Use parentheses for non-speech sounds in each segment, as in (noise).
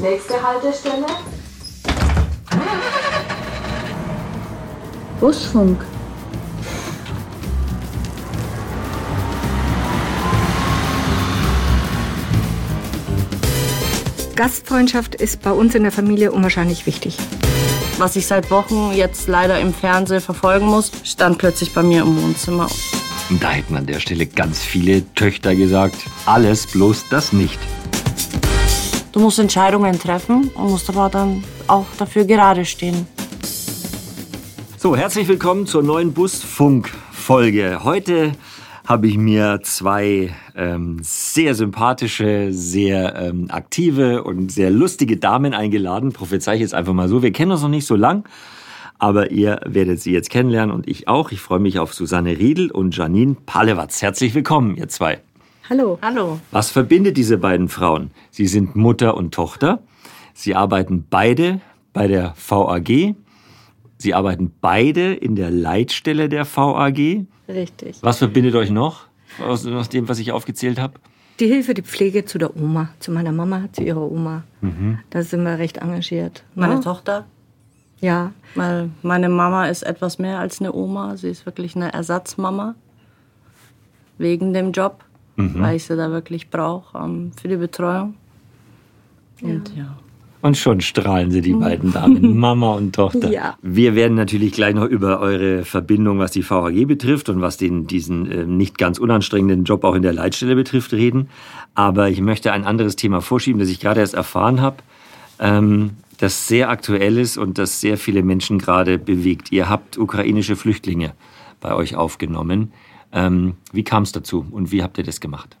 Nächste Haltestelle. Busfunk. Gastfreundschaft ist bei uns in der Familie unwahrscheinlich wichtig. Was ich seit Wochen jetzt leider im Fernsehen verfolgen muss, stand plötzlich bei mir im Wohnzimmer. Und da hätten an der Stelle ganz viele Töchter gesagt, alles bloß das nicht. Du musst Entscheidungen treffen und musst aber dann auch dafür gerade stehen. So, herzlich willkommen zur neuen Busfunk-Folge. Heute habe ich mir zwei ähm, sehr sympathische, sehr ähm, aktive und sehr lustige Damen eingeladen. Prophezei ich jetzt einfach mal so. Wir kennen uns noch nicht so lang, aber ihr werdet sie jetzt kennenlernen und ich auch. Ich freue mich auf Susanne Riedel und Janine Palewatz. Herzlich willkommen, ihr zwei. Hallo. Hallo. Was verbindet diese beiden Frauen? Sie sind Mutter und Tochter. Sie arbeiten beide bei der VAG. Sie arbeiten beide in der Leitstelle der VAG. Richtig. Was verbindet euch noch aus, aus dem, was ich aufgezählt habe? Die Hilfe, die Pflege zu der Oma, zu meiner Mama, zu ihrer Oma. Da sind wir recht engagiert. Meine ne? Tochter, Ja, weil meine Mama ist etwas mehr als eine Oma. Sie ist wirklich eine Ersatzmama. Wegen dem Job, weil ich sie da wirklich brauche ähm, für die Betreuung. Und ja. Und schon strahlen sie, die beiden (laughs) Damen, Mama und Tochter. Ja. Wir werden natürlich gleich noch über eure Verbindung, was die VHG betrifft und was den, diesen äh, nicht ganz unanstrengenden Job auch in der Leitstelle betrifft, reden. Aber ich möchte ein anderes Thema vorschieben, das ich gerade erst erfahren habe, ähm, das sehr aktuell ist und das sehr viele Menschen gerade bewegt. Ihr habt ukrainische Flüchtlinge bei euch aufgenommen. Ähm, wie kam es dazu und wie habt ihr das gemacht?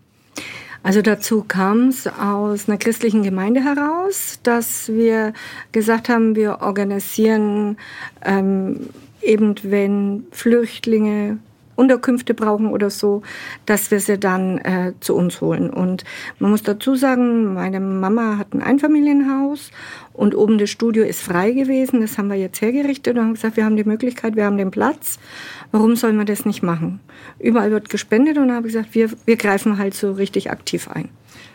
Also dazu kam es aus einer christlichen Gemeinde heraus, dass wir gesagt haben, wir organisieren ähm, eben, wenn Flüchtlinge Unterkünfte brauchen oder so, dass wir sie dann äh, zu uns holen. Und man muss dazu sagen, meine Mama hat ein Einfamilienhaus und oben das Studio ist frei gewesen. Das haben wir jetzt hergerichtet und haben gesagt, wir haben die Möglichkeit, wir haben den Platz. Warum soll man das nicht machen? Überall wird gespendet und habe gesagt, wir, wir greifen halt so richtig aktiv ein.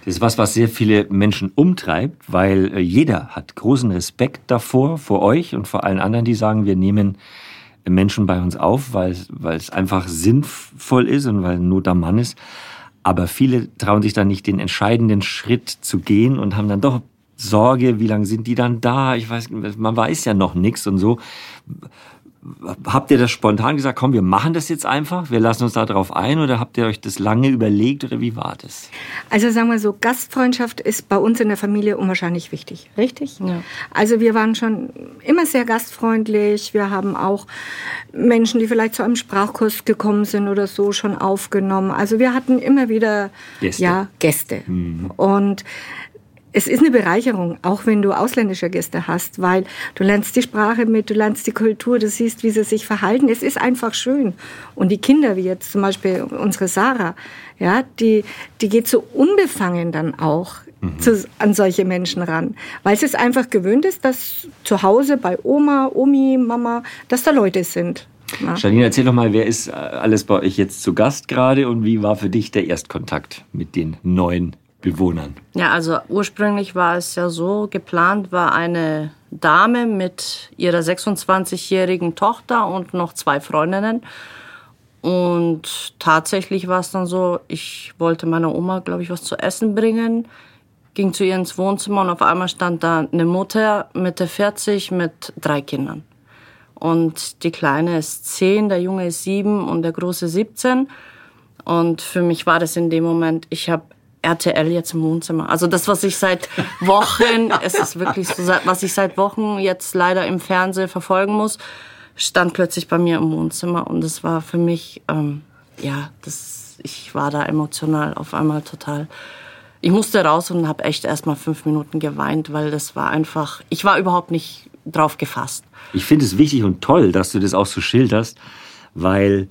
Das ist was, was sehr viele Menschen umtreibt, weil äh, jeder hat großen Respekt davor, vor euch und vor allen anderen, die sagen, wir nehmen Menschen bei uns auf, weil, es einfach sinnvoll ist und weil Not am Mann ist. Aber viele trauen sich dann nicht den entscheidenden Schritt zu gehen und haben dann doch Sorge, wie lange sind die dann da? Ich weiß, man weiß ja noch nichts und so. Habt ihr das spontan gesagt, komm, wir machen das jetzt einfach, wir lassen uns da drauf ein oder habt ihr euch das lange überlegt oder wie war das? Also sagen wir so, Gastfreundschaft ist bei uns in der Familie unwahrscheinlich wichtig, richtig? Ja. Also wir waren schon immer sehr gastfreundlich. Wir haben auch Menschen, die vielleicht zu einem Sprachkurs gekommen sind oder so, schon aufgenommen. Also wir hatten immer wieder Gäste. ja Gäste und es ist eine Bereicherung, auch wenn du ausländische Gäste hast, weil du lernst die Sprache mit, du lernst die Kultur, du siehst, wie sie sich verhalten. Es ist einfach schön. Und die Kinder, wie jetzt zum Beispiel unsere Sarah, ja, die, die geht so unbefangen dann auch zu, an solche Menschen ran, weil sie es einfach gewöhnt ist, dass zu Hause bei Oma, Omi, Mama, dass da Leute sind. Ja. Janine, erzähl doch mal, wer ist äh, alles bei euch jetzt zu Gast gerade und wie war für dich der Erstkontakt mit den neuen Bewohnern? Ja, also ursprünglich war es ja so, geplant war eine Dame mit ihrer 26-jährigen Tochter und noch zwei Freundinnen. Und tatsächlich war es dann so, ich wollte meiner Oma, glaube ich, was zu essen bringen, ging zu ihr ins Wohnzimmer und auf einmal stand da eine Mutter Mitte 40 mit drei Kindern. Und die Kleine ist 10, der Junge ist 7 und der Große 17. Und für mich war das in dem Moment, ich habe RTL jetzt im Wohnzimmer. Also das, was ich seit Wochen, (laughs) es ist wirklich so, was ich seit Wochen jetzt leider im Fernsehen verfolgen muss, stand plötzlich bei mir im Wohnzimmer und es war für mich, ähm, ja, das, ich war da emotional auf einmal total. Ich musste raus und habe echt erst mal fünf Minuten geweint, weil das war einfach, ich war überhaupt nicht drauf gefasst. Ich finde es wichtig und toll, dass du das auch so schilderst, weil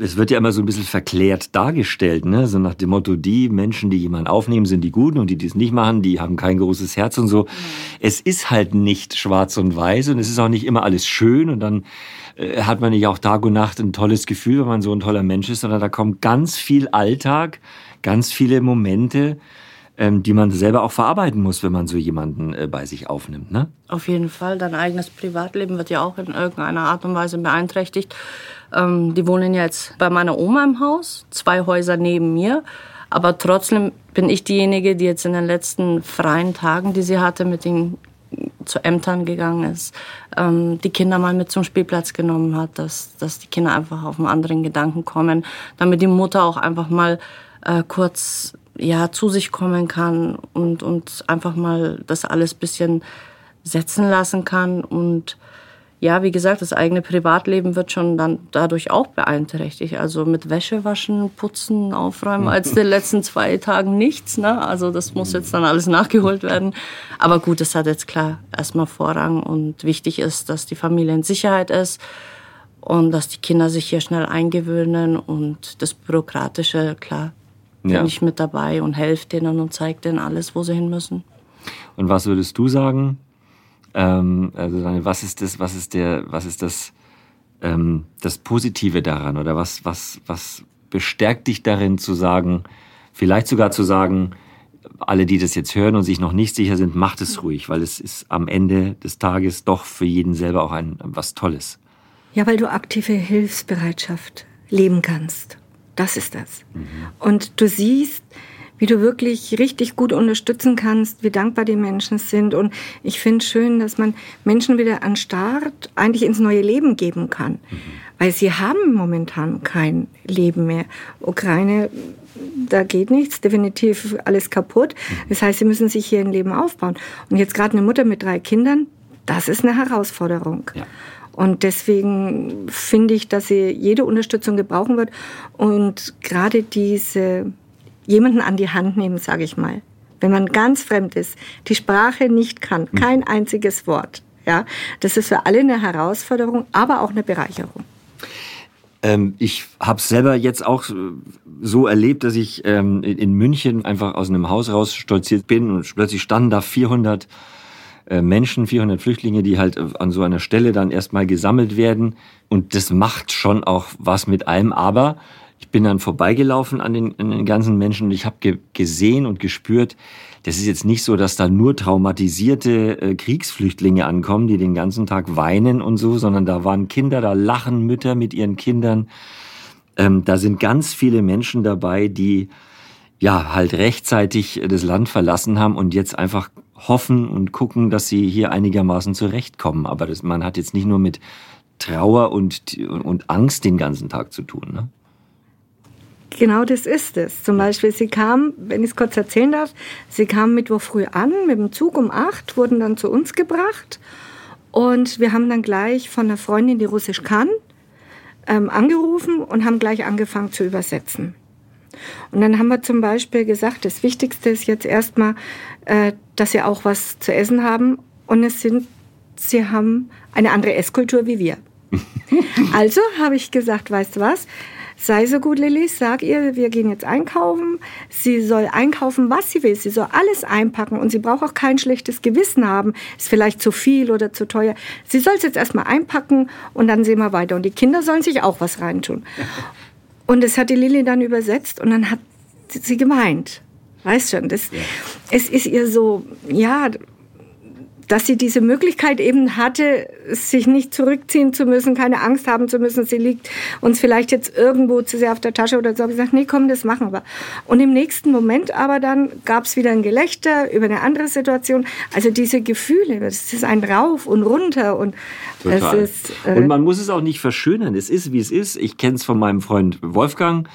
es wird ja immer so ein bisschen verklärt dargestellt, ne? So nach dem Motto, die Menschen, die jemanden aufnehmen, sind die Guten und die, die es nicht machen, die haben kein großes Herz und so. Es ist halt nicht schwarz und weiß und es ist auch nicht immer alles schön und dann äh, hat man nicht auch Tag und Nacht ein tolles Gefühl, wenn man so ein toller Mensch ist, sondern da kommt ganz viel Alltag, ganz viele Momente, ähm, die man selber auch verarbeiten muss, wenn man so jemanden äh, bei sich aufnimmt. Ne? Auf jeden Fall. Dein eigenes Privatleben wird ja auch in irgendeiner Art und Weise beeinträchtigt. Ähm, die wohnen jetzt bei meiner Oma im Haus, zwei Häuser neben mir. Aber trotzdem bin ich diejenige, die jetzt in den letzten freien Tagen, die sie hatte, mit den zu Ämtern gegangen ist, ähm, die Kinder mal mit zum Spielplatz genommen hat, dass, dass die Kinder einfach auf einen anderen Gedanken kommen, damit die Mutter auch einfach mal äh, kurz ja, zu sich kommen kann und, und einfach mal das alles bisschen setzen lassen kann. Und ja, wie gesagt, das eigene Privatleben wird schon dann dadurch auch beeinträchtigt. Also mit Wäsche waschen, putzen, aufräumen, als den letzten zwei Tagen nichts. Ne? Also das muss jetzt dann alles nachgeholt werden. Aber gut, das hat jetzt klar erstmal Vorrang und wichtig ist, dass die Familie in Sicherheit ist und dass die Kinder sich hier schnell eingewöhnen und das Bürokratische, klar, ja. bin ich mit dabei und helfe denen und zeige denen alles, wo sie hin müssen. Und was würdest du sagen? Ähm, also was ist das, was ist der, was ist das, ähm, das Positive daran? Oder was, was, was bestärkt dich darin zu sagen, vielleicht sogar zu sagen, alle, die das jetzt hören und sich noch nicht sicher sind, macht es ruhig, weil es ist am Ende des Tages doch für jeden selber auch ein was Tolles. Ja, weil du aktive Hilfsbereitschaft leben kannst. Das ist das. Mhm. Und du siehst, wie du wirklich richtig gut unterstützen kannst, wie dankbar die Menschen sind. Und ich finde schön, dass man Menschen wieder an Start eigentlich ins neue Leben geben kann. Mhm. Weil sie haben momentan kein Leben mehr. Ukraine, da geht nichts, definitiv alles kaputt. Mhm. Das heißt, sie müssen sich hier ein Leben aufbauen. Und jetzt gerade eine Mutter mit drei Kindern, das ist eine Herausforderung. Ja. Und deswegen finde ich, dass sie jede Unterstützung gebrauchen wird. Und gerade diese jemanden an die Hand nehmen, sage ich mal. Wenn man ganz fremd ist, die Sprache nicht kann, hm. kein einziges Wort. Ja, das ist für alle eine Herausforderung, aber auch eine Bereicherung. Ähm, ich habe selber jetzt auch so erlebt, dass ich ähm, in München einfach aus einem Haus raus stolziert bin und plötzlich standen da 400 äh, Menschen, 400 Flüchtlinge, die halt äh, an so einer Stelle dann erstmal gesammelt werden. Und das macht schon auch was mit allem. Aber ich bin dann vorbeigelaufen an den, an den ganzen Menschen und ich habe ge gesehen und gespürt, das ist jetzt nicht so, dass da nur traumatisierte äh, Kriegsflüchtlinge ankommen, die den ganzen Tag weinen und so, sondern da waren Kinder, da lachen Mütter mit ihren Kindern. Ähm, da sind ganz viele Menschen dabei, die ja halt rechtzeitig das Land verlassen haben und jetzt einfach hoffen und gucken, dass sie hier einigermaßen zurechtkommen. Aber das, man hat jetzt nicht nur mit Trauer und, und Angst den ganzen Tag zu tun. Ne? Genau das ist es. Zum Beispiel, sie kam, wenn ich es kurz erzählen darf, sie kam Mittwoch früh an mit dem Zug um acht, wurden dann zu uns gebracht und wir haben dann gleich von einer Freundin, die Russisch kann, ähm, angerufen und haben gleich angefangen zu übersetzen. Und dann haben wir zum Beispiel gesagt, das Wichtigste ist jetzt erstmal, äh, dass sie auch was zu essen haben. Und es sind, sie haben eine andere Esskultur wie wir. (laughs) also habe ich gesagt, weißt du was? Sei so gut, Lilly, sag ihr, wir gehen jetzt einkaufen. Sie soll einkaufen, was sie will. Sie soll alles einpacken und sie braucht auch kein schlechtes Gewissen haben. Ist vielleicht zu viel oder zu teuer. Sie soll es jetzt erstmal einpacken und dann sehen wir weiter. Und die Kinder sollen sich auch was reintun. Und das hat die Lilly dann übersetzt und dann hat sie gemeint. Weißt schon, das, ja. es ist ihr so, ja, dass sie diese Möglichkeit eben hatte, sich nicht zurückziehen zu müssen, keine Angst haben zu müssen, sie liegt uns vielleicht jetzt irgendwo zu sehr auf der Tasche oder so. Habe ich gesagt, nee, komm, das machen wir. Und im nächsten Moment aber dann gab es wieder ein Gelächter über eine andere Situation. Also diese Gefühle, das ist ein Rauf und runter und Total. es ist. Äh und man muss es auch nicht verschönern. Es ist, wie es ist. Ich kenne es von meinem Freund Wolfgang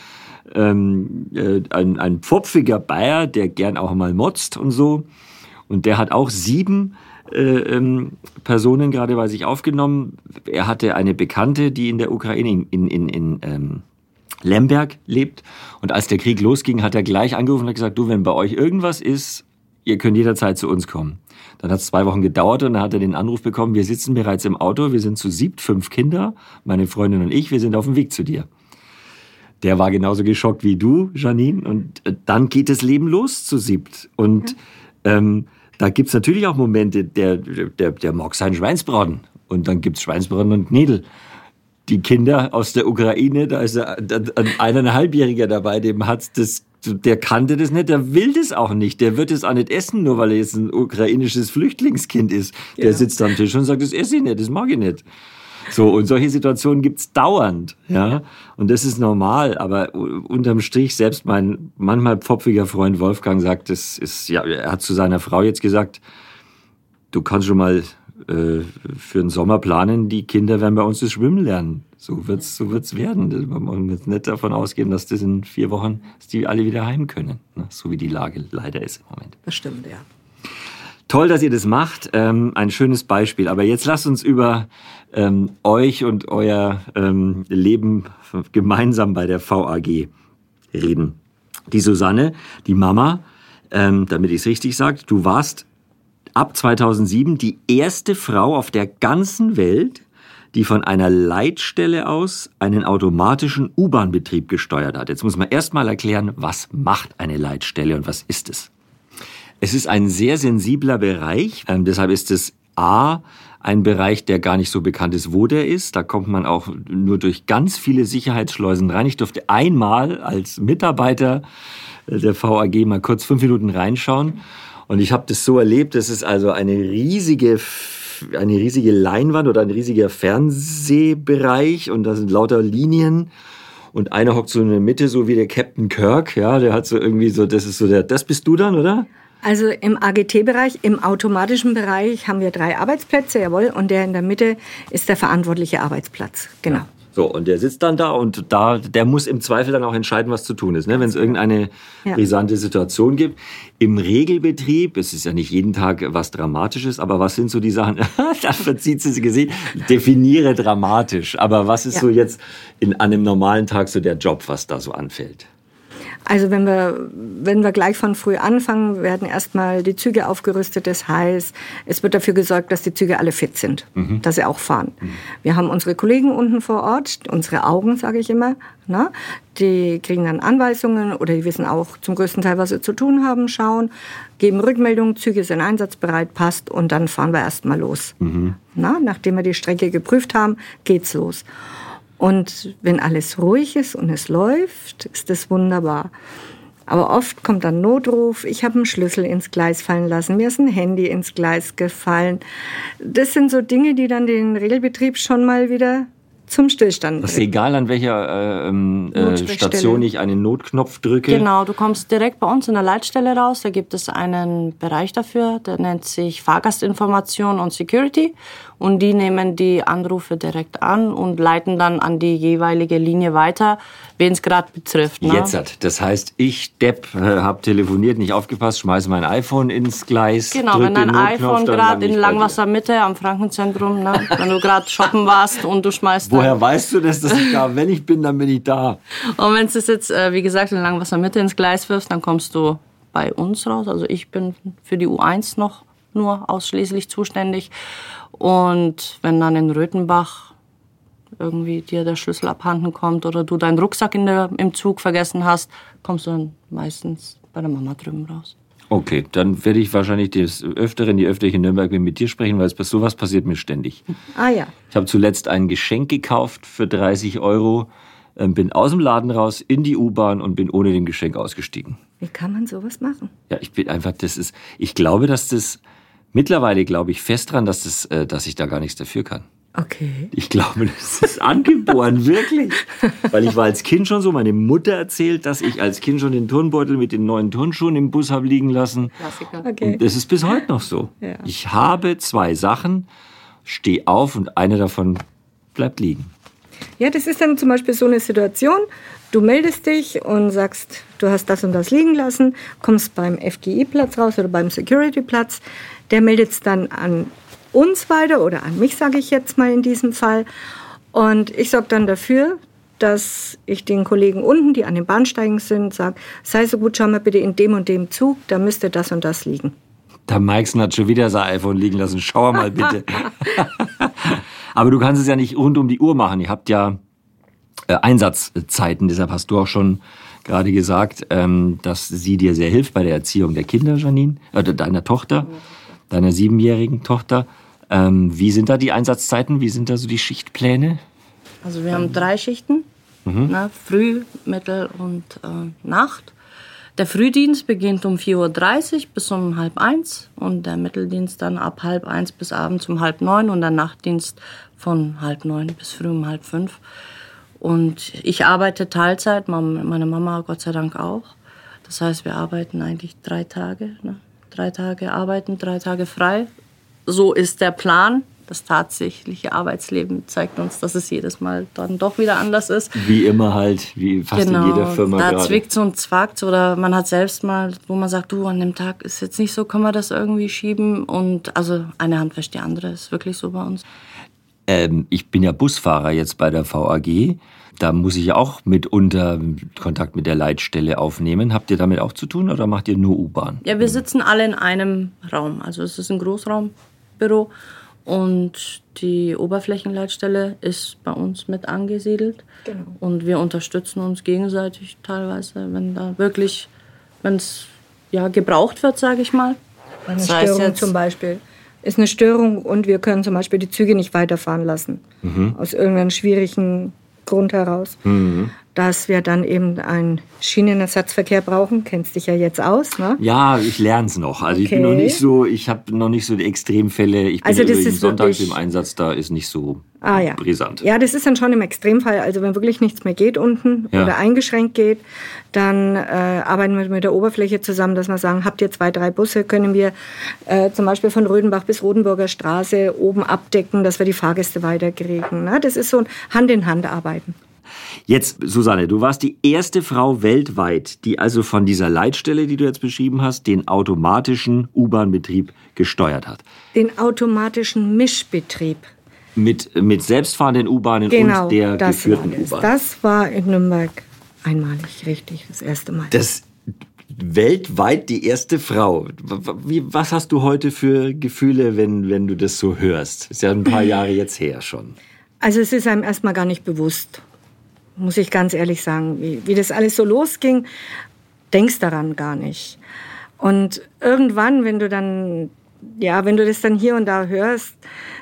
ähm, äh, ein, ein pfopfiger Bayer, der gern auch mal motzt und so. Und der hat auch sieben ähm, Personen gerade bei sich aufgenommen. Er hatte eine Bekannte, die in der Ukraine, in, in, in ähm, Lemberg lebt. Und als der Krieg losging, hat er gleich angerufen und gesagt, du, wenn bei euch irgendwas ist, ihr könnt jederzeit zu uns kommen. Dann hat es zwei Wochen gedauert und dann hat er den Anruf bekommen, wir sitzen bereits im Auto, wir sind zu siebt, fünf Kinder, meine Freundin und ich, wir sind auf dem Weg zu dir der war genauso geschockt wie du, Janine. Und äh, dann geht das Leben los zu siebt. Und ja. ähm, da gibt's natürlich auch Momente, der, der, der mag sein Schweinsbraten. Und dann gibt's Schweinsbraten und Knädel. Die Kinder aus der Ukraine, da ist ein eineinhalbjähriger dabei, dem hat's das der kannte das nicht, der will das auch nicht. Der wird es auch nicht essen, nur weil er jetzt ein ukrainisches Flüchtlingskind ist. Der ja. sitzt am Tisch und sagt, das esse ich nicht, das mag ich nicht. So, und solche Situationen gibt's dauernd, ja. Und das ist normal, aber unterm Strich, selbst mein manchmal pfopfiger Freund Wolfgang sagt, das ist, ja, er hat zu seiner Frau jetzt gesagt, du kannst schon mal äh, für den Sommer planen, die Kinder werden bei uns das Schwimmen lernen. So wird's, so wird's werden. Man muss nicht davon ausgehen, dass das in vier Wochen, dass die alle wieder heim können. Ne? So wie die Lage leider ist im Moment. Das stimmt, ja. Toll, dass ihr das macht. Ähm, ein schönes Beispiel. Aber jetzt lasst uns über ähm, euch und euer ähm, Leben gemeinsam bei der VAG reden. Die Susanne, die Mama, ähm, damit ich es richtig sage, du warst ab 2007 die erste Frau auf der ganzen Welt, die von einer Leitstelle aus einen automatischen U-Bahn-Betrieb gesteuert hat. Jetzt muss man erstmal erklären, was macht eine Leitstelle und was ist es? Es ist ein sehr sensibler Bereich, ähm, deshalb ist es A, ein Bereich, der gar nicht so bekannt ist, wo der ist. Da kommt man auch nur durch ganz viele Sicherheitsschleusen rein. Ich durfte einmal als Mitarbeiter der VAG mal kurz fünf Minuten reinschauen. Und ich habe das so erlebt, das ist also eine riesige eine riesige Leinwand oder ein riesiger Fernsehbereich und da sind lauter Linien und einer hockt so in der Mitte, so wie der Captain Kirk, ja, der hat so irgendwie so, das ist so der, das bist du dann, oder? Also im AGT-Bereich, im automatischen Bereich haben wir drei Arbeitsplätze, jawohl, und der in der Mitte ist der verantwortliche Arbeitsplatz, genau. Ja. So, und der sitzt dann da und da, der muss im Zweifel dann auch entscheiden, was zu tun ist, ne? wenn es irgendeine ja. brisante Situation gibt. Im Regelbetrieb, es ist ja nicht jeden Tag was Dramatisches, aber was sind so die Sachen, (laughs) da verzieht sie sich gesehen, definiere dramatisch. Aber was ist ja. so jetzt in, an einem normalen Tag so der Job, was da so anfällt? Also wenn wir, wenn wir gleich von früh anfangen, werden erstmal die Züge aufgerüstet. Das heißt, es wird dafür gesorgt, dass die Züge alle fit sind, mhm. dass sie auch fahren. Mhm. Wir haben unsere Kollegen unten vor Ort, unsere Augen, sage ich immer. Ne? Die kriegen dann Anweisungen oder die wissen auch zum größten Teil, was sie zu tun haben, schauen, geben Rückmeldungen, Züge sind einsatzbereit, passt und dann fahren wir erstmal los. Mhm. Na, nachdem wir die Strecke geprüft haben, geht's los. Und wenn alles ruhig ist und es läuft, ist das wunderbar. Aber oft kommt dann Notruf, ich habe einen Schlüssel ins Gleis fallen lassen, mir ist ein Handy ins Gleis gefallen. Das sind so Dinge, die dann den Regelbetrieb schon mal wieder zum Stillstand. Das ist egal, an welcher äh, ähm, äh, Station ich einen Notknopf drücke. Genau, du kommst direkt bei uns in der Leitstelle raus. Da gibt es einen Bereich dafür, der nennt sich Fahrgastinformation und Security. Und die nehmen die Anrufe direkt an und leiten dann an die jeweilige Linie weiter, wen es gerade betrifft. Ne? Jetzt hat. Das heißt, ich, Depp, äh, habe telefoniert, nicht aufgepasst, schmeiße mein iPhone ins Gleis. Genau, wenn dein iPhone gerade in Langwassermitte am Frankenzentrum, ne, wenn du gerade shoppen warst und du schmeißt Woher weißt du das, dass ich da, wenn ich bin, dann bin ich da? Und wenn du es jetzt, äh, wie gesagt, in Langwasser-Mitte ins Gleis wirfst, dann kommst du bei uns raus. Also ich bin für die U1 noch nur ausschließlich zuständig. Und wenn dann in Röthenbach irgendwie dir der Schlüssel abhanden kommt oder du deinen Rucksack in der, im Zug vergessen hast, kommst du dann meistens bei der Mama drüben raus. Okay, dann werde ich wahrscheinlich des Öfteren, die öfter in Nürnberg mit dir sprechen, weil es sowas passiert mir ständig. Ah ja. Ich habe zuletzt ein Geschenk gekauft für 30 Euro, ähm, bin aus dem Laden raus in die U-Bahn und bin ohne dem Geschenk ausgestiegen. Wie kann man sowas machen? Ja, ich bin einfach, das ist, ich glaube, dass das, mittlerweile glaube ich fest dran, dass das, äh, dass ich da gar nichts dafür kann. Okay. Ich glaube, das ist angeboren, (laughs) wirklich. Weil ich war als Kind schon so, meine Mutter erzählt, dass ich als Kind schon den Turnbeutel mit den neuen Turnschuhen im Bus habe liegen lassen. Klassiker. Okay. Und das ist bis heute noch so. Ja. Ich habe zwei Sachen, stehe auf und eine davon bleibt liegen. Ja, das ist dann zum Beispiel so eine Situation, du meldest dich und sagst, du hast das und das liegen lassen, kommst beim FGI-Platz raus oder beim Security-Platz, der meldet es dann an uns weiter oder an mich, sage ich jetzt mal in diesem Fall. Und ich sorge dann dafür, dass ich den Kollegen unten, die an den Bahnsteigen sind, sage, sei so gut, schau mal bitte in dem und dem Zug, da müsste das und das liegen. Der Meixen hat schon wieder sein iPhone liegen lassen. Schau mal bitte. (laughs) Aber du kannst es ja nicht rund um die Uhr machen. Ihr habt ja äh, Einsatzzeiten. Deshalb hast du auch schon gerade gesagt, ähm, dass sie dir sehr hilft bei der Erziehung der Kinder, Janine, oder deiner Tochter, deiner siebenjährigen Tochter. Ähm, wie sind da die Einsatzzeiten? Wie sind da so die Schichtpläne? Also wir haben drei Schichten, mhm. ne, Früh, Mittel und äh, Nacht. Der Frühdienst beginnt um 4.30 Uhr bis um halb eins und der Mitteldienst dann ab halb eins bis abends um halb neun und der Nachtdienst von halb neun bis früh um halb fünf. Und ich arbeite Teilzeit, meine Mama Gott sei Dank auch. Das heißt, wir arbeiten eigentlich drei Tage. Ne? Drei Tage arbeiten, drei Tage frei. So ist der Plan. Das tatsächliche Arbeitsleben zeigt uns, dass es jedes Mal dann doch wieder anders ist. Wie immer halt, wie fast genau, in jeder Firma da gerade. zwickt und zwackt oder man hat selbst mal, wo man sagt, du, an dem Tag ist jetzt nicht so, kann man das irgendwie schieben? Und also eine Hand wäscht die andere, ist wirklich so bei uns. Ähm, ich bin ja Busfahrer jetzt bei der VAG. Da muss ich auch mitunter Kontakt mit der Leitstelle aufnehmen. Habt ihr damit auch zu tun oder macht ihr nur U-Bahn? Ja, wir sitzen alle in einem Raum. Also es ist ein Großraumbüro und die Oberflächenleitstelle ist bei uns mit angesiedelt. Genau. Und wir unterstützen uns gegenseitig teilweise, wenn da wirklich, wenn es ja, gebraucht wird, sage ich mal. Eine das Störung heißt zum Beispiel ist eine Störung und wir können zum Beispiel die Züge nicht weiterfahren lassen. Mhm. Aus irgendeinem schwierigen Grund heraus. Mhm dass wir dann eben einen Schienenersatzverkehr brauchen. Kennst dich ja jetzt aus, ne? Ja, ich lerne es noch. Also okay. ich bin noch nicht so, ich habe noch nicht so die Extremfälle. Ich bin also das ist sonntags im Einsatz, da ist nicht so ah, ja. brisant. Ja, das ist dann schon im Extremfall. Also wenn wirklich nichts mehr geht unten ja. oder eingeschränkt geht, dann äh, arbeiten wir mit der Oberfläche zusammen, dass wir sagen, habt ihr zwei, drei Busse, können wir äh, zum Beispiel von Rödenbach bis Rodenburger Straße oben abdecken, dass wir die Fahrgäste weiterkriegen. Ne? Das ist so ein Hand-in-Hand-Arbeiten. Jetzt, Susanne, du warst die erste Frau weltweit, die also von dieser Leitstelle, die du jetzt beschrieben hast, den automatischen U-Bahn-Betrieb gesteuert hat. Den automatischen Mischbetrieb. Mit, mit selbstfahrenden U-Bahnen genau, und der geführten U-Bahn. Das war in Nürnberg einmalig, richtig, das erste Mal. Das weltweit die erste Frau. Was hast du heute für Gefühle, wenn, wenn du das so hörst? Ist ja ein paar (clears throat) Jahre jetzt her schon. Also es ist einem erstmal gar nicht bewusst muss ich ganz ehrlich sagen. Wie, wie das alles so losging, denkst daran gar nicht. Und irgendwann, wenn du dann, ja, wenn du das dann hier und da hörst,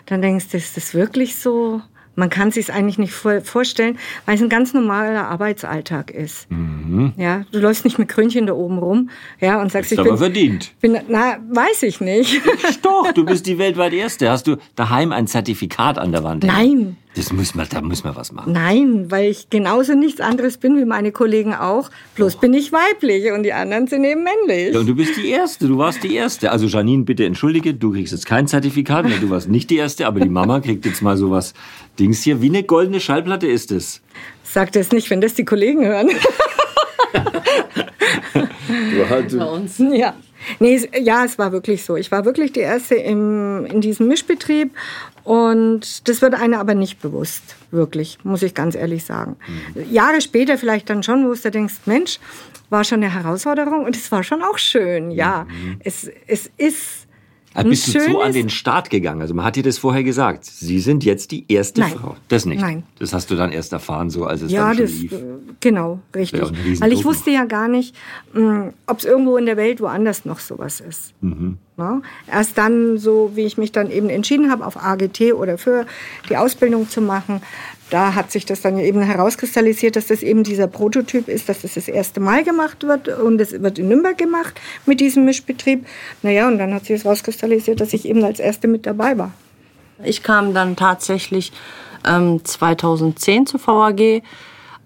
dann denkst du, ist das wirklich so? Man kann sich eigentlich nicht vorstellen, weil es ein ganz normaler Arbeitsalltag ist. Mhm. Ja, du läufst nicht mit Krönchen da oben rum, ja, und sagst, ich bin, aber verdient. Bin, na, weiß ich nicht. Doch, du bist die (laughs) weltweit Erste. Hast du daheim ein Zertifikat an der Wand? Nein. Das muss man, da muss man was machen. Nein, weil ich genauso nichts anderes bin wie meine Kollegen auch. Bloß oh. bin ich weiblich und die anderen sind eben männlich. Ja, und du bist die Erste, du warst die Erste. Also Janine, bitte entschuldige, du kriegst jetzt kein Zertifikat, weil du warst nicht die Erste, aber die Mama kriegt jetzt mal sowas Dings hier. Wie eine goldene Schallplatte ist es. Sag das nicht, wenn das die Kollegen hören. du halt, Bei uns. Ja. Nee, ja, es war wirklich so. Ich war wirklich die Erste im, in diesem Mischbetrieb und das wird einer aber nicht bewusst, wirklich, muss ich ganz ehrlich sagen. Mhm. Jahre später vielleicht dann schon, wo du denkst, Mensch, war schon eine Herausforderung und es war schon auch schön, ja. Mhm. Es, es ist also bist du so an den Start gegangen? Also man hat dir das vorher gesagt. Sie sind jetzt die erste Nein. Frau. Das nicht. Nein. Das hast du dann erst erfahren, so als es ja, dann schon das, lief. Äh, genau, richtig. Weil ich wusste ja gar nicht, hm, ob es irgendwo in der Welt woanders noch sowas ist. Mhm. Ja? Erst dann, so wie ich mich dann eben entschieden habe, auf AGT oder für die Ausbildung zu machen, da hat sich das dann eben herauskristallisiert, dass das eben dieser Prototyp ist, dass das das erste Mal gemacht wird und es wird in Nürnberg gemacht mit diesem Mischbetrieb. Naja, und dann hat sich das herauskristallisiert, dass ich eben als Erste mit dabei war. Ich kam dann tatsächlich ähm, 2010 zur VAG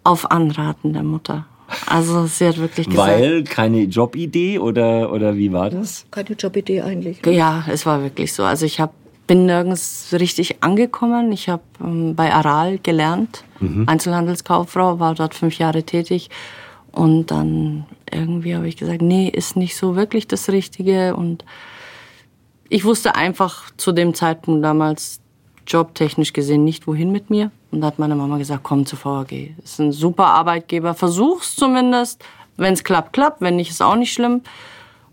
auf Anraten der Mutter. Also sie hat wirklich gesagt. Weil keine Jobidee oder, oder wie war das? Keine Jobidee eigentlich. Ja, es war wirklich so. Also ich habe bin nirgends richtig angekommen. Ich habe ähm, bei Aral gelernt, mhm. Einzelhandelskauffrau, war dort fünf Jahre tätig. Und dann irgendwie habe ich gesagt, nee, ist nicht so wirklich das Richtige. Und ich wusste einfach zu dem Zeitpunkt damals jobtechnisch gesehen nicht, wohin mit mir. Und da hat meine Mama gesagt, komm zur VAG. Ist ein super Arbeitgeber, versuch's zumindest. Wenn es klappt, klappt. Wenn nicht, ist auch nicht schlimm.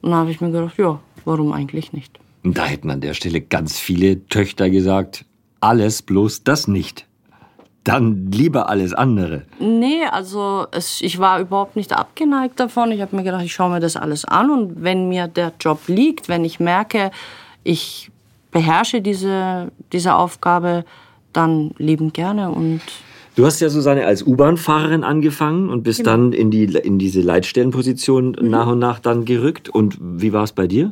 Und dann habe ich mir gedacht, ja, warum eigentlich nicht? Da hätten an der Stelle ganz viele Töchter gesagt, alles bloß das nicht. Dann lieber alles andere. Nee, also es, ich war überhaupt nicht abgeneigt davon. Ich habe mir gedacht, ich schaue mir das alles an und wenn mir der Job liegt, wenn ich merke, ich beherrsche diese, diese Aufgabe, dann liebend gerne und Du hast ja, Susanne, als U-Bahn-Fahrerin angefangen und bist genau. dann in, die, in diese Leitstellenposition mhm. nach und nach dann gerückt. Und wie war es bei dir?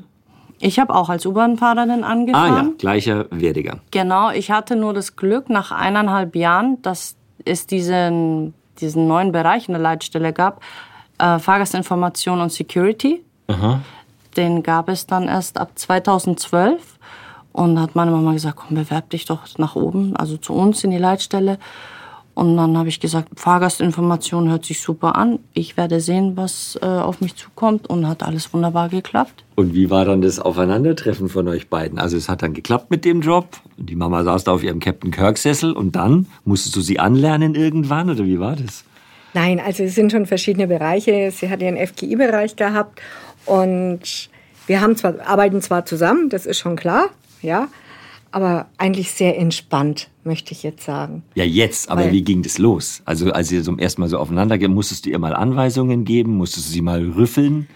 Ich habe auch als U-Bahn-Fahrerin angefangen. Ah ja, gleicher Werdegang. Genau, ich hatte nur das Glück, nach eineinhalb Jahren, dass es diesen, diesen neuen Bereich in der Leitstelle gab, äh, Fahrgastinformation und Security. Aha. Den gab es dann erst ab 2012. Und hat meine Mama gesagt, komm, bewerb dich doch nach oben, also zu uns in die Leitstelle. Und dann habe ich gesagt, Fahrgastinformation hört sich super an. Ich werde sehen, was äh, auf mich zukommt. Und hat alles wunderbar geklappt. Und wie war dann das Aufeinandertreffen von euch beiden? Also es hat dann geklappt mit dem Job. Die Mama saß da auf ihrem Captain Kirk-Sessel. Und dann musstest du sie anlernen irgendwann? Oder wie war das? Nein, also es sind schon verschiedene Bereiche. Sie hat ihren FGI-Bereich gehabt. Und wir haben zwar, arbeiten zwar zusammen, das ist schon klar. Ja, aber eigentlich sehr entspannt, möchte ich jetzt sagen. Ja, jetzt, aber Weil, wie ging das los? Also, als ihr zum ersten Mal so aufeinander geht, musstest du ihr mal Anweisungen geben? Musstest du sie mal rüffeln?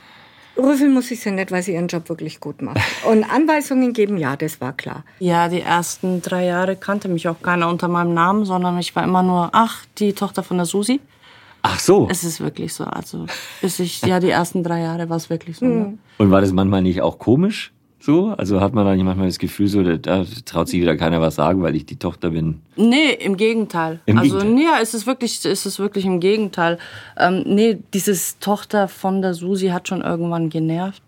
Rüffeln muss ich sie nicht, weil sie ihren Job wirklich gut macht. Und Anweisungen geben, ja, das war klar. Ja, die ersten drei Jahre kannte mich auch keiner unter meinem Namen, sondern ich war immer nur, ach, die Tochter von der Susi. Ach so. Es ist wirklich so. Also, bis ich, ja, die ersten drei Jahre war es wirklich so. Ne? Und war das manchmal nicht auch komisch? So? Also hat man da nicht manchmal das Gefühl, so, da, da traut sich wieder keiner was sagen, weil ich die Tochter bin? Nee, im Gegenteil. Im also, Gegenteil. nee, es ist wirklich, es ist wirklich im Gegenteil. Ähm, nee, dieses Tochter von der Susi hat schon irgendwann genervt.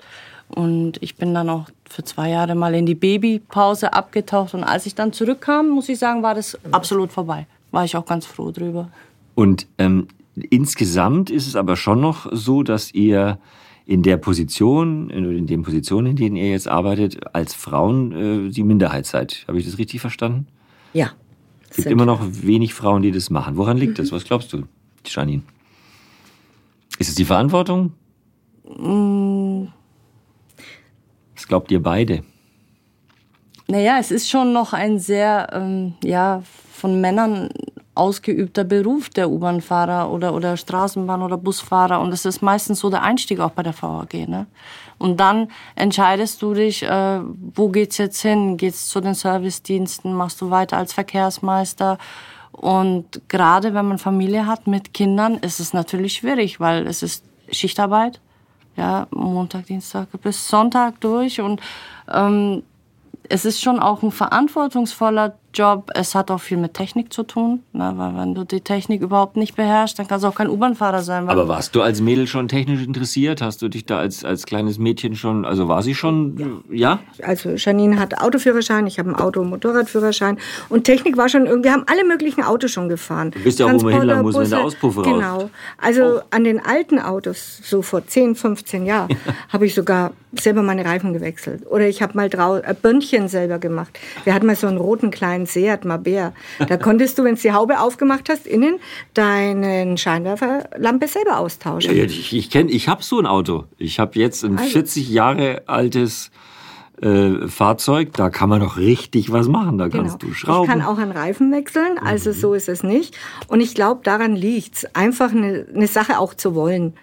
Und ich bin dann auch für zwei Jahre mal in die Babypause abgetaucht. Und als ich dann zurückkam, muss ich sagen, war das absolut vorbei. War ich auch ganz froh drüber. Und ähm, insgesamt ist es aber schon noch so, dass ihr in der Position, in den Positionen, in denen ihr jetzt arbeitet, als Frauen äh, die Minderheit seid. Habe ich das richtig verstanden? Ja. Es gibt immer noch wenig Frauen, die das machen. Woran liegt mhm. das? Was glaubst du, Janine? Ist es die Verantwortung? Mhm. Was glaubt ihr beide? Naja, es ist schon noch ein sehr, ähm, ja, von Männern ausgeübter Beruf der U-Bahn-Fahrer oder, oder Straßenbahn- oder Busfahrer. Und das ist meistens so der Einstieg auch bei der VAG. Ne? Und dann entscheidest du dich, äh, wo geht's jetzt hin? Geht's zu den Servicediensten? Machst du weiter als Verkehrsmeister? Und gerade wenn man Familie hat mit Kindern, ist es natürlich schwierig, weil es ist Schichtarbeit. Ja, Montag, Dienstag bis Sonntag durch. Und ähm, es ist schon auch ein verantwortungsvoller Job. Es hat auch viel mit Technik zu tun, ne? weil wenn du die Technik überhaupt nicht beherrschst, dann kannst du auch kein U-Bahn-Fahrer sein. Aber warst du als Mädel schon technisch interessiert? Hast du dich da als, als kleines Mädchen schon, also war sie schon, ja? ja? Also Janine hat Autoführerschein, ich habe einen Auto- und Motorradführerschein und Technik war schon irgendwie, wir haben alle möglichen Autos schon gefahren. Du bist ja auch, wo man hinlangen muss, wenn der Auspuff raus. Genau. Also oh. an den alten Autos, so vor 10, 15 Jahren, (laughs) habe ich sogar selber meine Reifen gewechselt. Oder ich habe mal drau äh, Böndchen selber gemacht. Wir hatten mal so einen roten kleinen ein Seat Mabea. Da konntest du, wenn du die Haube aufgemacht hast, innen deinen Scheinwerferlampe selber austauschen. Ich ich, kenn, ich habe so ein Auto. Ich habe jetzt ein also. 40 Jahre altes äh, Fahrzeug, da kann man doch richtig was machen. Da kannst genau. du schrauben. Ich kann auch einen Reifen wechseln, also mhm. so ist es nicht. Und ich glaube, daran liegt's, einfach eine, eine Sache auch zu wollen.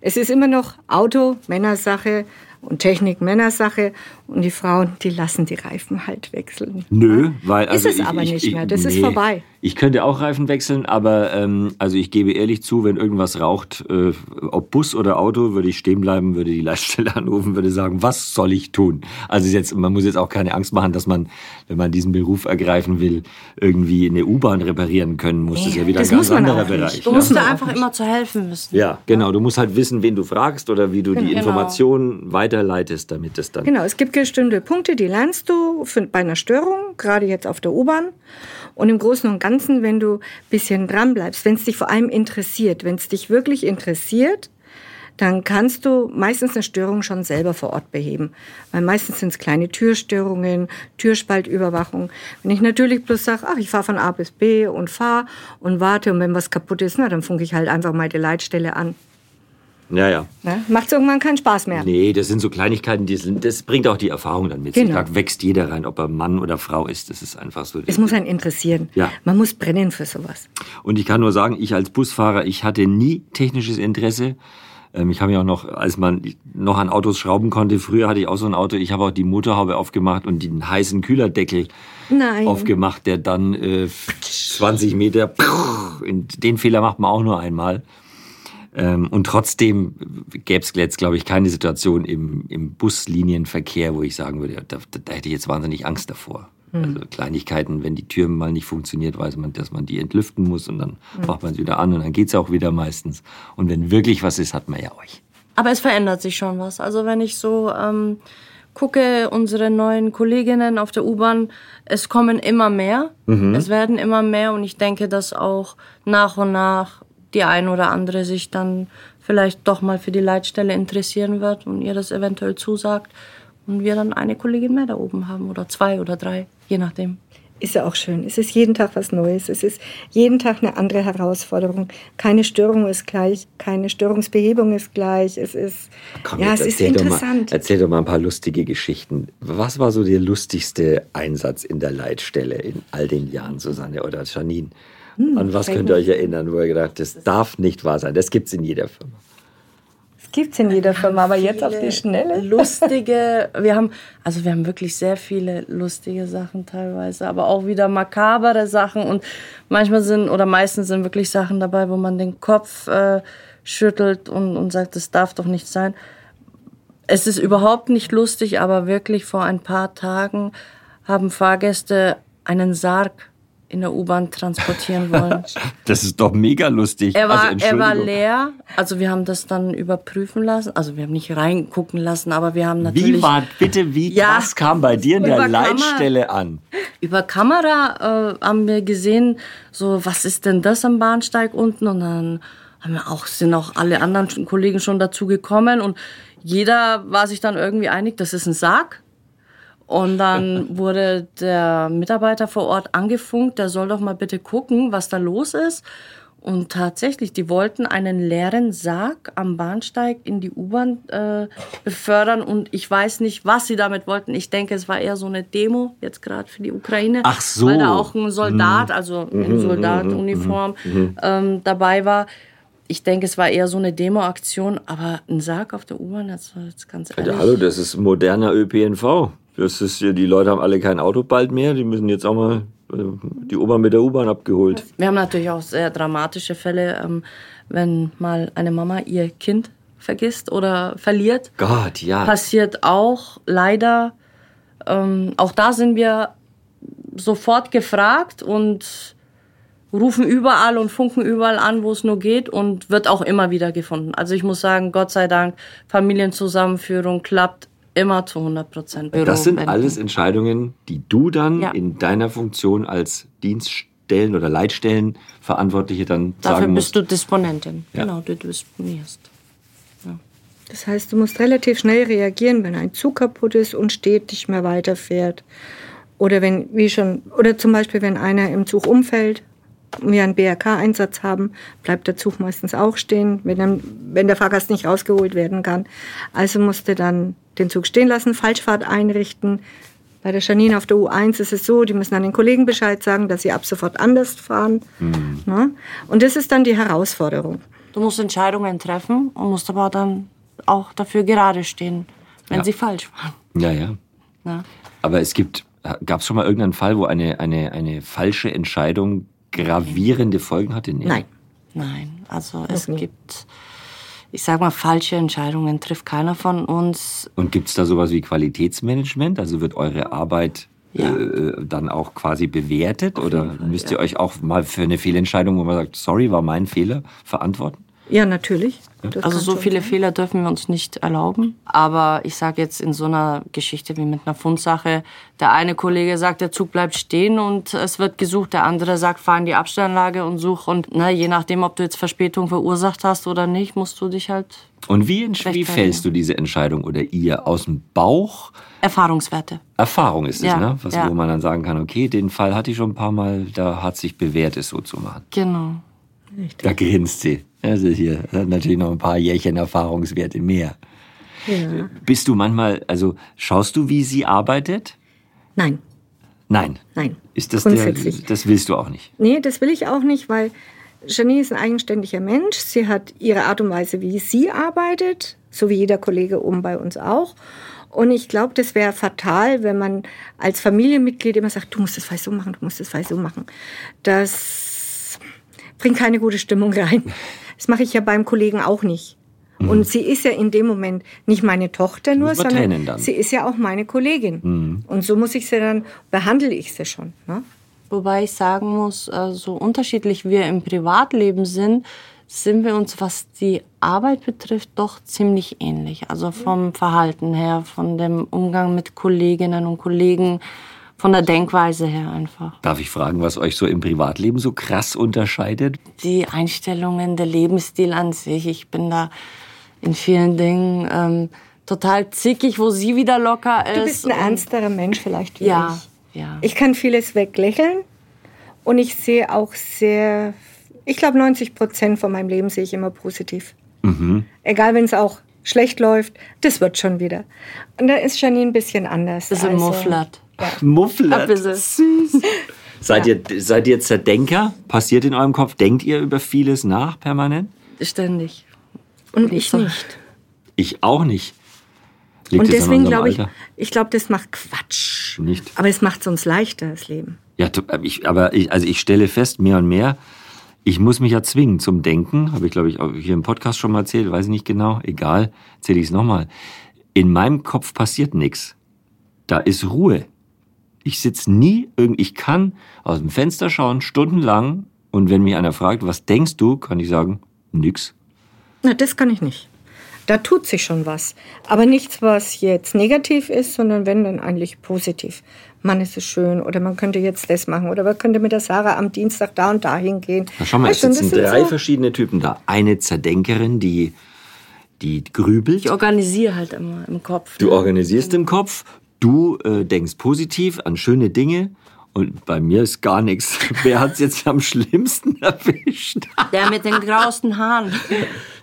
Es ist immer noch Auto, Männersache und Technik Männersache und die Frauen, die lassen die Reifen halt wechseln. Nö, weil also ist es ich, aber ich, nicht mehr. Das nee, ist vorbei. Ich könnte auch Reifen wechseln, aber ähm, also ich gebe ehrlich zu, wenn irgendwas raucht, äh, ob Bus oder Auto, würde ich stehen bleiben, würde die Leitstelle (laughs) anrufen, würde sagen, was soll ich tun? Also jetzt, man muss jetzt auch keine Angst machen, dass man, wenn man diesen Beruf ergreifen will, irgendwie eine U-Bahn reparieren können muss. Das ist ja wieder das ein ganz anderer Bereich. Du musst ja. da einfach immer zu helfen wissen. Ja, genau. Du musst halt wissen, wen du fragst oder wie du genau. die Informationen weiterleitest, damit es dann. Genau, es gibt bestimmte Punkte, die lernst du bei einer Störung, gerade jetzt auf der U-Bahn. Und im Großen und Ganzen, wenn du bisschen dran bleibst, wenn es dich vor allem interessiert, wenn es dich wirklich interessiert, dann kannst du meistens eine Störung schon selber vor Ort beheben. Weil meistens sind es kleine Türstörungen, Türspaltüberwachung. Wenn ich natürlich bloß sage, ach, ich fahre von A bis B und fahre und warte und wenn was kaputt ist, na, dann funke ich halt einfach mal die Leitstelle an. Ja, ja. Ne? Macht irgendwann keinen Spaß mehr. Nee, das sind so Kleinigkeiten, die sind, das bringt auch die Erfahrung dann mit genau. Da wächst jeder rein, ob er Mann oder Frau ist. Das ist einfach so. Es muss einen interessieren. Ja. Man muss brennen für sowas. Und ich kann nur sagen, ich als Busfahrer, ich hatte nie technisches Interesse. Ähm, ich habe ja auch noch, als man noch an Autos schrauben konnte, früher hatte ich auch so ein Auto, ich habe auch die Motorhaube aufgemacht und den heißen Kühlerdeckel Nein. aufgemacht, der dann äh, 20 Meter, den Fehler macht man auch nur einmal. Ähm, und trotzdem gäbe es jetzt, glaube ich, keine Situation im, im Buslinienverkehr, wo ich sagen würde, da, da hätte ich jetzt wahnsinnig Angst davor. Mhm. Also Kleinigkeiten, wenn die Tür mal nicht funktioniert, weiß man, dass man die entlüften muss und dann mhm. macht man sie wieder an und dann geht's auch wieder meistens. Und wenn wirklich was ist, hat man ja euch. Aber es verändert sich schon was. Also wenn ich so ähm, gucke, unsere neuen Kolleginnen auf der U-Bahn, es kommen immer mehr. Mhm. Es werden immer mehr und ich denke, dass auch nach und nach die ein oder andere sich dann vielleicht doch mal für die Leitstelle interessieren wird und ihr das eventuell zusagt und wir dann eine Kollegin mehr da oben haben oder zwei oder drei, je nachdem. Ist ja auch schön. Es ist jeden Tag was Neues. Es ist jeden Tag eine andere Herausforderung. Keine Störung ist gleich, keine Störungsbehebung ist gleich. Es ist, Komm, ja, es ist interessant. Doch mal, erzähl doch mal ein paar lustige Geschichten. Was war so der lustigste Einsatz in der Leitstelle in all den Jahren, Susanne oder Janine? Hm, An was könnt ihr euch erinnern, wo ihr gedacht das darf nicht wahr sein? Das gibt es in jeder Firma. Das gibt es in jeder Firma, aber jetzt auf die Schnelle. (laughs) Lustige, wir haben, also wir haben wirklich sehr viele lustige Sachen teilweise, aber auch wieder makabere Sachen und manchmal sind oder meistens sind wirklich Sachen dabei, wo man den Kopf äh, schüttelt und, und sagt, das darf doch nicht sein. Es ist überhaupt nicht lustig, aber wirklich vor ein paar Tagen haben Fahrgäste einen Sarg in der U-Bahn transportieren wollen. (laughs) Das ist doch mega lustig. Er war, also, er war leer. Also wir haben das dann überprüfen lassen. Also wir haben nicht reingucken lassen, aber wir haben natürlich... Wie war, bitte, wie ja, was kam bei dir in der Leitstelle Kamera, an? Über Kamera äh, haben wir gesehen, so was ist denn das am Bahnsteig unten? Und dann haben wir auch, sind auch alle anderen Kollegen schon dazu gekommen und jeder war sich dann irgendwie einig, das ist ein Sarg. Und dann wurde der Mitarbeiter vor Ort angefunkt, der soll doch mal bitte gucken, was da los ist. Und tatsächlich, die wollten einen leeren Sarg am Bahnsteig in die U-Bahn äh, befördern. Und ich weiß nicht, was sie damit wollten. Ich denke, es war eher so eine Demo, jetzt gerade für die Ukraine. Ach so. Weil da auch ein Soldat, also in mhm, Soldatenuniform, mhm, mhm, ähm, dabei war. Ich denke, es war eher so eine Demo-Aktion. Aber ein Sarg auf der U-Bahn, das war jetzt ganz ehrlich. Ja, hallo, das ist moderner ÖPNV. Das ist, die Leute haben alle kein Auto bald mehr. Die müssen jetzt auch mal äh, die Oma mit der U-Bahn abgeholt. Wir haben natürlich auch sehr dramatische Fälle, ähm, wenn mal eine Mama ihr Kind vergisst oder verliert. Gott, ja. Passiert auch leider. Ähm, auch da sind wir sofort gefragt und rufen überall und funken überall an, wo es nur geht und wird auch immer wieder gefunden. Also ich muss sagen, Gott sei Dank, Familienzusammenführung klappt immer zu 100 Prozent. Das sind alles Entscheidungen, die du dann ja. in deiner Funktion als Dienststellen- oder Leitstellenverantwortliche dann Dafür sagen musst. Dafür bist du Disponentin. Ja. Genau, du disponierst. Ja. Das heißt, du musst relativ schnell reagieren, wenn ein Zug kaputt ist und steht, nicht mehr weiterfährt. Oder wenn, wie schon, oder zum Beispiel, wenn einer im Zug umfällt, wir einen BRK-Einsatz haben, bleibt der Zug meistens auch stehen, wenn, dann, wenn der Fahrgast nicht rausgeholt werden kann. Also musste dann den Zug stehen lassen, Falschfahrt einrichten. Bei der Janine auf der U1 ist es so, die müssen an den Kollegen Bescheid sagen, dass sie ab sofort anders fahren. Mhm. Ne? Und das ist dann die Herausforderung. Du musst Entscheidungen treffen und musst aber dann auch dafür gerade stehen, wenn ja. sie falsch fahren. Ja, ja. ja. Aber es gibt, gab es schon mal irgendeinen Fall, wo eine, eine, eine falsche Entscheidung gravierende Folgen hatte? Nee. Nein. Nein, also es gibt ich sage mal, falsche Entscheidungen trifft keiner von uns. Und gibt es da sowas wie Qualitätsmanagement? Also wird eure Arbeit ja. äh, dann auch quasi bewertet? Auf Oder Fall, müsst ihr ja. euch auch mal für eine Fehlentscheidung, wo man sagt, sorry, war mein Fehler, verantworten? Ja, natürlich. Das also so viele sein. Fehler dürfen wir uns nicht erlauben. Aber ich sage jetzt in so einer Geschichte wie mit einer Fundsache, der eine Kollege sagt, der Zug bleibt stehen und es wird gesucht. Der andere sagt, fahr in die Abstellanlage und such. Und na, je nachdem, ob du jetzt Verspätung verursacht hast oder nicht, musst du dich halt. Und wie, wie fällst du diese Entscheidung oder ihr aus dem Bauch? Erfahrungswerte. Erfahrung ist es, ja, ne? Was, ja. Wo man dann sagen kann, okay, den Fall hatte ich schon ein paar Mal, da hat sich bewährt, es so zu machen. Genau. Richtig. Da grinst sie. Also hier hat natürlich noch ein paar Jährchen Erfahrungswerte mehr. Ja. Bist du manchmal, also schaust du, wie sie arbeitet? Nein. Nein. Nein. Ist das der, das willst du auch nicht? Nee, das will ich auch nicht, weil Janine ist ein eigenständiger Mensch. Sie hat ihre Art und Weise, wie sie arbeitet, so wie jeder Kollege oben bei uns auch. Und ich glaube, das wäre fatal, wenn man als Familienmitglied immer sagt, du musst das Weiß so machen, du musst das Weiß so machen. Das bringt keine gute Stimmung rein. Das mache ich ja beim Kollegen auch nicht. Mhm. Und sie ist ja in dem Moment nicht meine Tochter nur, sondern sie ist ja auch meine Kollegin. Mhm. Und so muss ich sie dann, behandle ich sie schon. Ne? Wobei ich sagen muss, äh, so unterschiedlich wir im Privatleben sind, sind wir uns, was die Arbeit betrifft, doch ziemlich ähnlich. Also vom Verhalten her, von dem Umgang mit Kolleginnen und Kollegen, von der Denkweise her einfach. Darf ich fragen, was euch so im Privatleben so krass unterscheidet? Die Einstellungen, der Lebensstil an sich. Ich bin da in vielen Dingen ähm, total zickig, wo sie wieder locker ist. Du bist ein ernsterer Mensch vielleicht wie ja, ich. Ja. Ich kann vieles weglächeln und ich sehe auch sehr ich glaube, 90 Prozent von meinem Leben sehe ich immer positiv. Mhm. Egal, wenn es auch schlecht läuft, das wird schon wieder. Und da ist Janine ein bisschen anders. Bisschen also, mufflert. Ja. Mufflert. Süß. seid, ja. ihr, seid ihr Zerdenker? Passiert in eurem Kopf? Denkt ihr über vieles nach permanent? Ständig. Und ich nicht. Ich auch nicht. Liegt und deswegen glaube ich, ich glaube, das macht Quatsch. Nicht. Aber es macht es uns leichter, das Leben. Ja, ich, aber ich, also ich stelle fest, mehr und mehr, ich muss mich ja zwingen zum Denken, habe ich glaube ich auch hier im Podcast schon mal erzählt, weiß ich nicht genau, egal, erzähle ich es nochmal. In meinem Kopf passiert nichts. Da ist Ruhe. Ich sitze nie irgendwie, ich kann aus dem Fenster schauen, stundenlang, und wenn mich einer fragt, was denkst du, kann ich sagen, nix. Na, das kann ich nicht. Da tut sich schon was. Aber nichts, was jetzt negativ ist, sondern wenn dann eigentlich positiv. Mann, ist es schön oder man könnte jetzt das machen oder man könnte mit der Sarah am Dienstag da und da hingehen. Na, schau mal, es sitzen drei so verschiedene Typen da. Eine Zerdenkerin, die, die grübelt. Ich organisiere halt immer im Kopf. Du organisierst im Kopf, du äh, denkst positiv an schöne Dinge und bei mir ist gar nichts. (laughs) Wer hat es jetzt am schlimmsten (laughs) erwischt? Der mit den grausten Haaren.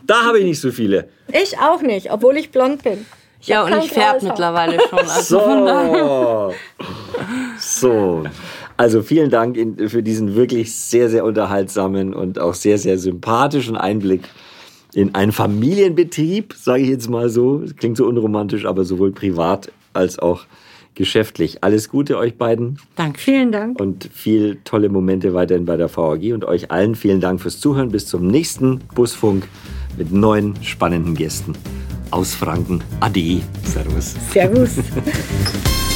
Da habe ich nicht so viele. Ich auch nicht, obwohl ich blond bin. Ja, und ich färbe mittlerweile schon. (laughs) Also so. so. Also vielen Dank für diesen wirklich sehr, sehr unterhaltsamen und auch sehr, sehr sympathischen Einblick in einen Familienbetrieb, sage ich jetzt mal so. Das klingt so unromantisch, aber sowohl privat als auch geschäftlich. Alles Gute euch beiden. Danke. Vielen Dank. Und viel tolle Momente weiterhin bei der VAG und euch allen vielen Dank fürs Zuhören. Bis zum nächsten Busfunk mit neuen spannenden Gästen aus Franken. Ade. Servus. Servus. (laughs)